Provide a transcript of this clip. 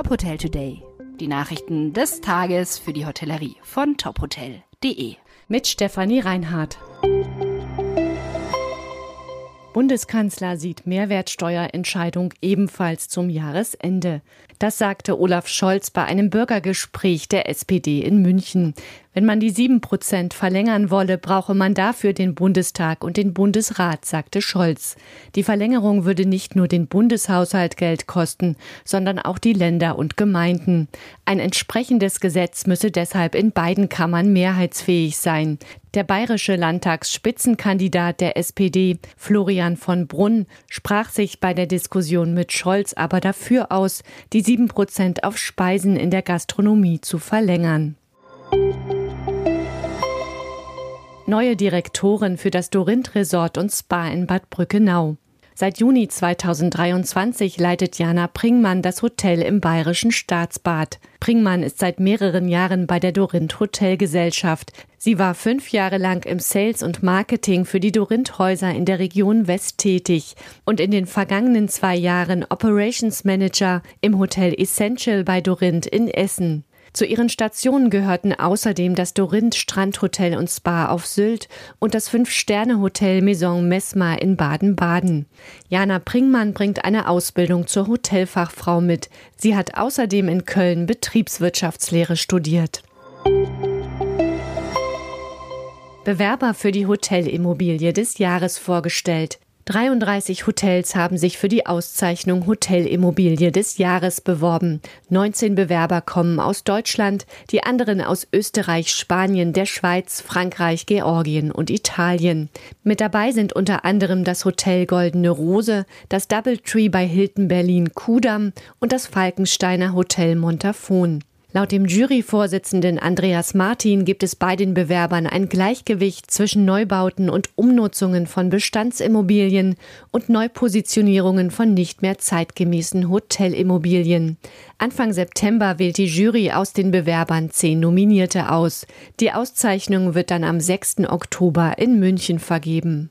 Top Hotel Today. Die Nachrichten des Tages für die Hotellerie von tophotel.de. Mit Stefanie Reinhardt. Bundeskanzler sieht Mehrwertsteuerentscheidung ebenfalls zum Jahresende. Das sagte Olaf Scholz bei einem Bürgergespräch der SPD in München. Wenn man die sieben Prozent verlängern wolle, brauche man dafür den Bundestag und den Bundesrat, sagte Scholz. Die Verlängerung würde nicht nur den Bundeshaushalt Geld kosten, sondern auch die Länder und Gemeinden. Ein entsprechendes Gesetz müsse deshalb in beiden Kammern mehrheitsfähig sein. Der bayerische Landtagsspitzenkandidat der SPD, Florian von Brunn, sprach sich bei der Diskussion mit Scholz aber dafür aus, die sieben Prozent auf Speisen in der Gastronomie zu verlängern. Neue Direktorin für das Dorint Resort und Spa in Bad Brückenau. Seit Juni 2023 leitet Jana Pringmann das Hotel im Bayerischen Staatsbad. Pringmann ist seit mehreren Jahren bei der Dorint Hotelgesellschaft. Sie war fünf Jahre lang im Sales und Marketing für die Dorint Häuser in der Region West tätig und in den vergangenen zwei Jahren Operations Manager im Hotel Essential bei Dorint in Essen. Zu ihren Stationen gehörten außerdem das Dorinth Strandhotel und Spa auf Sylt und das Fünf-Sterne-Hotel Maison Mesma in Baden-Baden. Jana Pringmann bringt eine Ausbildung zur Hotelfachfrau mit. Sie hat außerdem in Köln Betriebswirtschaftslehre studiert. Bewerber für die Hotelimmobilie des Jahres vorgestellt. 33 Hotels haben sich für die Auszeichnung Hotelimmobilie des Jahres beworben. 19 Bewerber kommen aus Deutschland, die anderen aus Österreich, Spanien, der Schweiz, Frankreich, Georgien und Italien. Mit dabei sind unter anderem das Hotel Goldene Rose, das Doubletree bei Hilton Berlin Kudam und das Falkensteiner Hotel Montafon. Laut dem Juryvorsitzenden Andreas Martin gibt es bei den Bewerbern ein Gleichgewicht zwischen Neubauten und Umnutzungen von Bestandsimmobilien und Neupositionierungen von nicht mehr zeitgemäßen Hotelimmobilien. Anfang September wählt die Jury aus den Bewerbern zehn Nominierte aus. Die Auszeichnung wird dann am 6. Oktober in München vergeben.